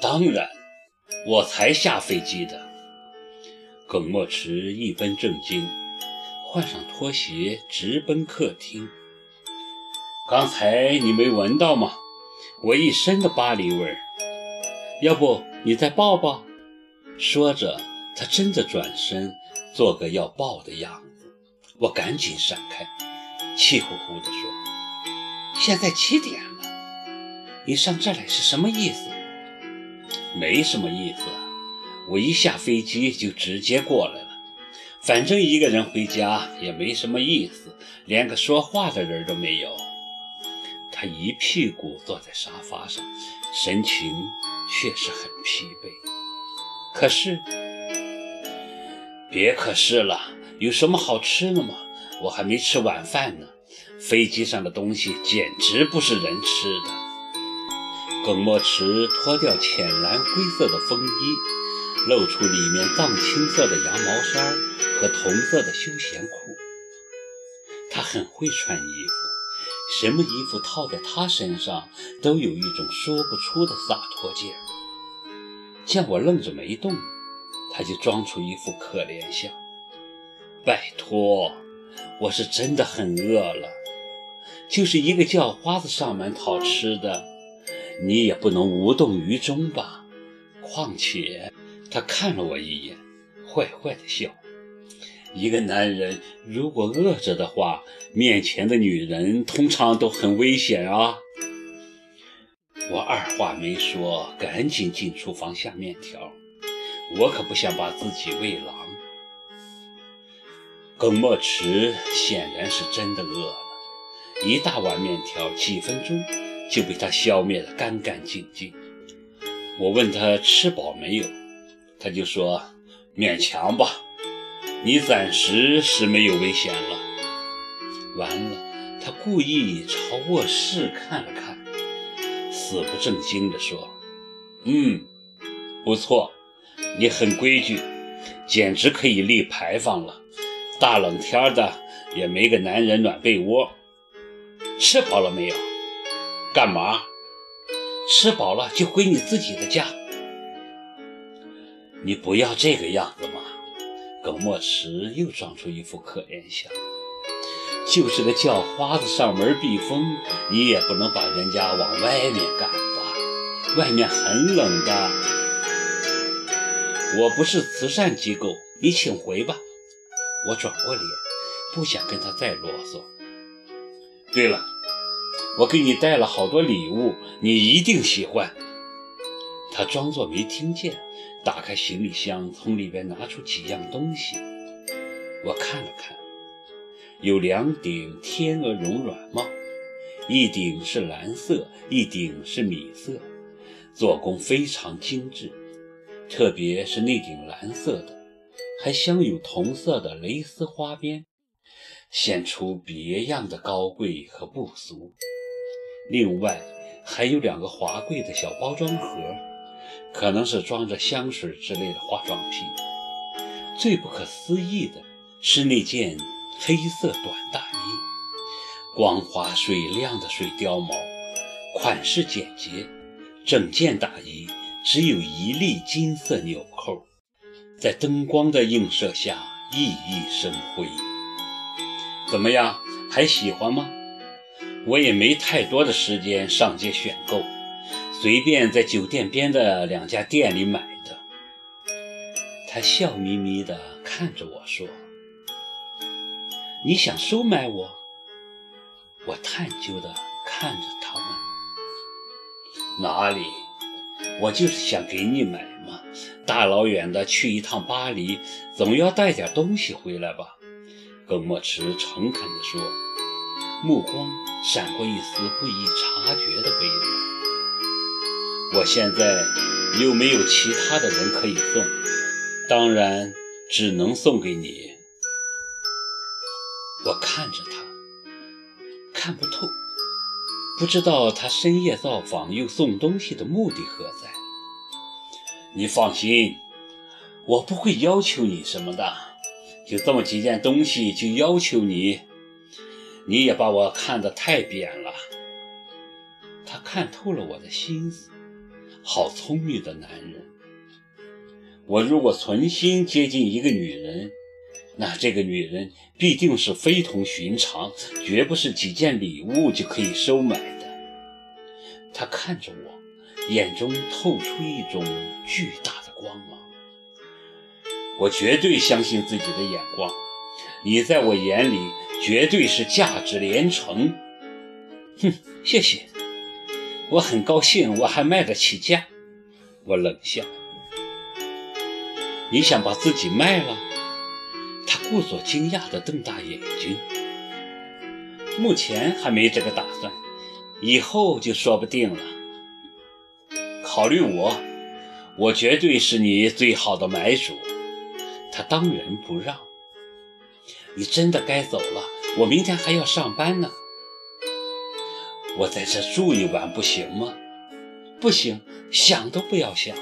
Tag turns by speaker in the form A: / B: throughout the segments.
A: 当然，我才下飞机的。耿墨池一本正经，换上拖鞋，直奔客厅。刚才你没闻到吗？我一身的巴黎味儿。要不你再抱抱？说着，他真的转身，做个要抱的样子。我赶紧闪开，气呼呼地说：“现在七点了，你上这来是什么意思？”没什么意思，我一下飞机就直接过来了。反正一个人回家也没什么意思，连个说话的人都没有。他一屁股坐在沙发上，神情确实很疲惫。可是，别可是了，有什么好吃的吗？我还没吃晚饭呢。飞机上的东西简直不是人吃的。耿墨池脱掉浅蓝灰色的风衣，露出里面藏青色的羊毛衫和同色的休闲裤。他很会穿衣服，什么衣服套在他身上都有一种说不出的洒脱劲儿。见我愣着没动，他就装出一副可怜相。拜托，我是真的很饿了，就是一个叫花子上门讨吃的。你也不能无动于衷吧？况且，他看了我一眼，坏坏的笑。一个男人如果饿着的话，面前的女人通常都很危险啊。我二话没说，赶紧进厨房下面条。我可不想把自己喂狼。耿墨池显然是真的饿了，一大碗面条，几分钟。就被他消灭得干干净净。我问他吃饱没有，他就说勉强吧。你暂时是没有危险了。完了，他故意朝卧室看了看，死不正经地说：“嗯，不错，你很规矩，简直可以立牌坊了。大冷天的也没个男人暖被窝。吃饱了没有？”干嘛？吃饱了就回你自己的家。你不要这个样子嘛！耿墨池又装出一副可怜相。就是个叫花子上门避风，你也不能把人家往外面赶吧？外面很冷的。我不是慈善机构，你请回吧。我转过脸，不想跟他再啰嗦。对了。我给你带了好多礼物，你一定喜欢。他装作没听见，打开行李箱，从里边拿出几样东西。我看了看，有两顶天鹅绒软帽，一顶是蓝色，一顶是米色，做工非常精致。特别是那顶蓝色的，还镶有同色的蕾丝花边，显出别样的高贵和不俗。另外还有两个华贵的小包装盒，可能是装着香水之类的化妆品。最不可思议的是那件黑色短大衣，光滑水亮的水貂毛，款式简洁，整件大衣只有一粒金色纽扣，在灯光的映射下熠熠生辉。怎么样，还喜欢吗？我也没太多的时间上街选购，随便在酒店边的两家店里买的。他笑眯眯地看着我说：“你想收买我？”我探究地看着他问：“哪里？我就是想给你买嘛。大老远的去一趟巴黎，总要带点东西回来吧？”耿墨池诚恳地说。目光闪过一丝不易察觉的悲凉。我现在又没有其他的人可以送，当然只能送给你。我看着他，看不透，不知道他深夜造访又送东西的目的何在。你放心，我不会要求你什么的，就这么几件东西就要求你。你也把我看得太扁了。他看透了我的心思，好聪明的男人。我如果存心接近一个女人，那这个女人必定是非同寻常，绝不是几件礼物就可以收买的。他看着我，眼中透出一种巨大的光芒。我绝对相信自己的眼光，你在我眼里绝对是价值连城。哼，谢谢，我很高兴，我还卖得起价。我冷笑。你想把自己卖了？他故作惊讶地瞪大眼睛。目前还没这个打算，以后就说不定了。考虑我，我绝对是你最好的买主。他当仁不让。你真的该走了，我明天还要上班呢。我在这住一晚不行吗？不行，想都不要想。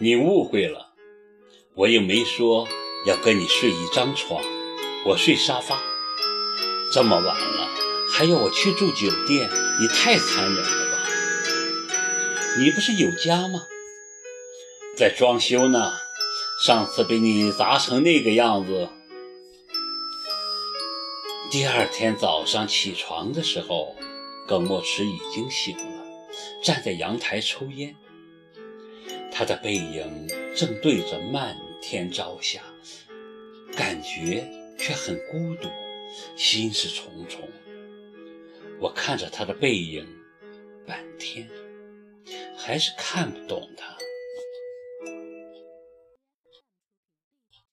A: 你误会了，我又没说要跟你睡一张床，我睡沙发。这么晚了还要我去住酒店，你太残忍了吧？你不是有家吗？在装修呢。上次被你砸成那个样子。第二天早上起床的时候，耿墨池已经醒了，站在阳台抽烟。他的背影正对着漫天朝霞，感觉却很孤独，心事重重。我看着他的背影，半天，还是看不懂他。